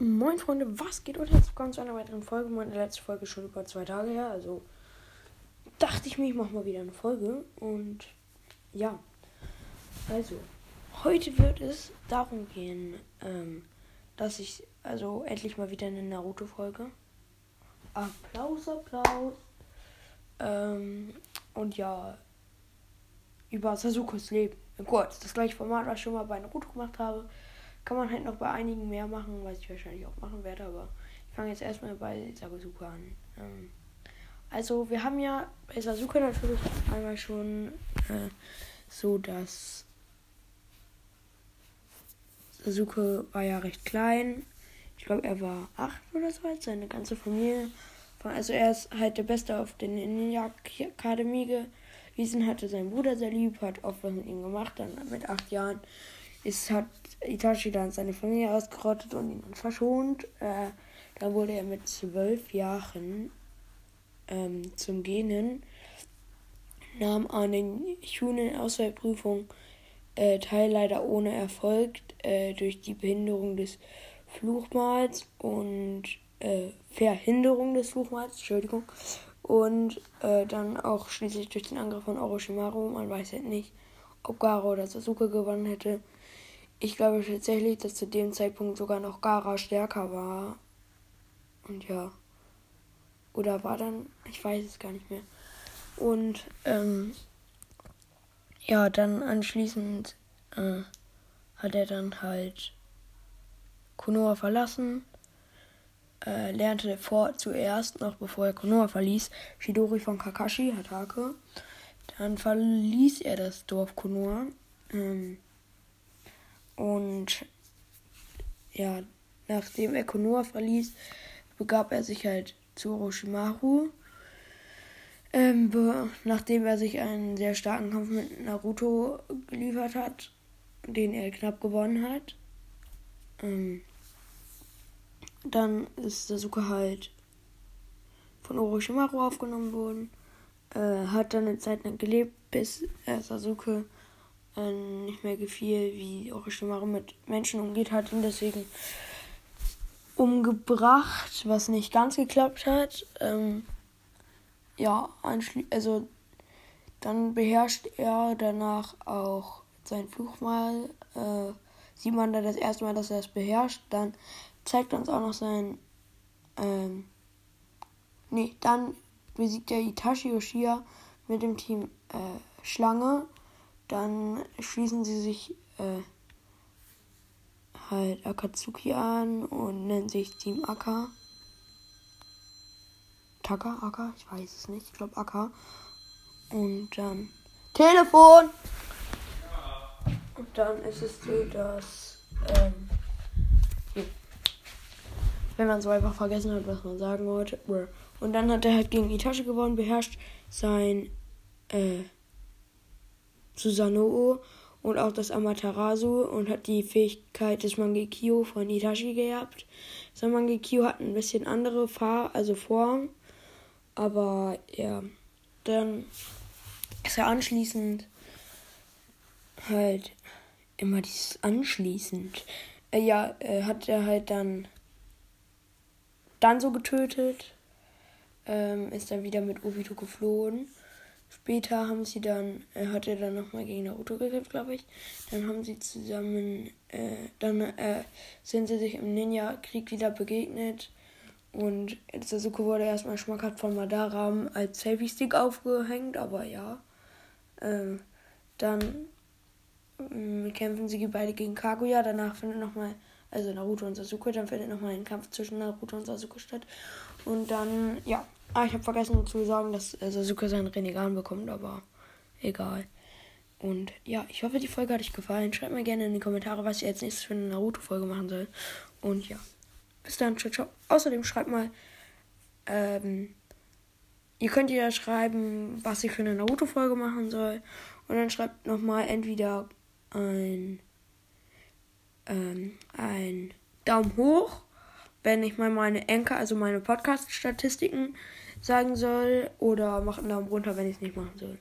Moin Freunde, was geht und herzlich willkommen zu einer weiteren Folge. Meine letzte Folge ist schon über zwei Tage her, also dachte ich mir, ich mache mal wieder eine Folge. Und ja, also heute wird es darum gehen, ähm, dass ich also endlich mal wieder eine Naruto-Folge. Applaus, Applaus. Ähm, und ja, über Sasukos Leben. Kurz, das gleiche Format, was ich schon mal bei Naruto gemacht habe. Kann man halt noch bei einigen mehr machen, was ich wahrscheinlich auch machen werde, aber ich fange jetzt erstmal bei Sasuke an. Ähm, also wir haben ja bei Sasuke natürlich einmal schon äh, so, dass Sasuke war ja recht klein. Ich glaube, er war acht oder so, als seine ganze Familie. Also er ist halt der Beste auf der Ninja-Akademie gewesen, hatte seinen Bruder sehr lieb, hat oft was mit ihm gemacht, dann mit acht Jahren ist, hat Itachi dann seine Familie ausgerottet und ihn verschont. Äh, da wurde er mit zwölf Jahren ähm, zum Genen, nahm an den Schulen-Auswahlprüfungen äh, teil, leider ohne Erfolg äh, durch die Behinderung des Fluchmals und äh, Verhinderung des Fluchmals, Entschuldigung. Und äh, dann auch schließlich durch den Angriff von Orochimaru. Man weiß halt nicht, ob Garo oder Sasuke gewonnen hätte. Ich glaube tatsächlich, dass zu dem Zeitpunkt sogar noch Gara stärker war. Und ja. Oder war dann, ich weiß es gar nicht mehr. Und ähm, ja, dann anschließend äh, hat er dann halt Konoha verlassen. Äh, lernte vor zuerst, noch bevor er Konoha verließ, Shidori von Kakashi, Hatake. Dann verließ er das Dorf Konoha. Ähm, und ja, nachdem er Konoha verließ, begab er sich halt zu Orochimaru. Ähm, nachdem er sich einen sehr starken Kampf mit Naruto geliefert hat, den er knapp gewonnen hat. Ähm, dann ist Sasuke halt von Orochimaru aufgenommen worden. Äh, hat dann eine Zeit lang gelebt, bis äh, Sasuke äh, nicht mehr gefiel, wie Orochimaru mit Menschen umgeht, hat ihn deswegen umgebracht, was nicht ganz geklappt hat. Ähm, ja, also dann beherrscht er danach auch sein Fluchmal. Äh, sieht man da das erste Mal, dass er es beherrscht. Dann zeigt uns auch noch sein. Ähm, nee, dann besiegt er Itachi Uchiha mit dem Team äh, Schlange dann schließen sie sich äh, halt Akatsuki an und nennen sich Team Aka. Taka, Aka, ich weiß es nicht. Ich glaube Aka. Und dann Telefon! Und dann ist es so, dass ähm, wenn man so einfach vergessen hat, was man sagen wollte. Und dann hat er halt gegen Itachi gewonnen, beherrscht sein äh, Susanoo und auch das Amaterasu und hat die Fähigkeit des Mangekyo von Itachi geerbt. Das Mangekyo hat ein bisschen andere Fahr also Form, aber ja, dann ist er anschließend halt immer dieses anschließend. Äh, ja, äh, hat er halt dann dann so getötet, ähm, ist dann wieder mit Obito geflohen Später haben sie dann, er hat er dann nochmal gegen Naruto gekämpft, glaube ich. Dann haben sie zusammen, äh, dann äh, sind sie sich im Ninja-Krieg wieder begegnet. Und Sasuke wurde erstmal schmackhaft von Madara als Selfie-Stick aufgehängt, aber ja. Ähm, dann ähm, kämpfen sie beide gegen Kaguya. Danach findet nochmal, also Naruto und Sasuke, dann findet nochmal ein Kampf zwischen Naruto und Sasuke statt. Und dann, ja, Ah, ich habe vergessen zu sagen, dass äh, Sasuke seinen Renegan bekommt, aber egal. Und ja, ich hoffe, die Folge hat euch gefallen. Schreibt mir gerne in die Kommentare, was ich als nächstes für eine Naruto-Folge machen soll. Und ja, bis dann. Ciao, ciao. Außerdem schreibt mal, ähm, ihr könnt ja schreiben, was ich für eine Naruto-Folge machen soll. Und dann schreibt nochmal entweder ein, ähm, ein Daumen hoch wenn ich mal meine Enker, also meine Podcast-Statistiken sagen soll, oder macht einen Daumen runter, wenn ich es nicht machen soll.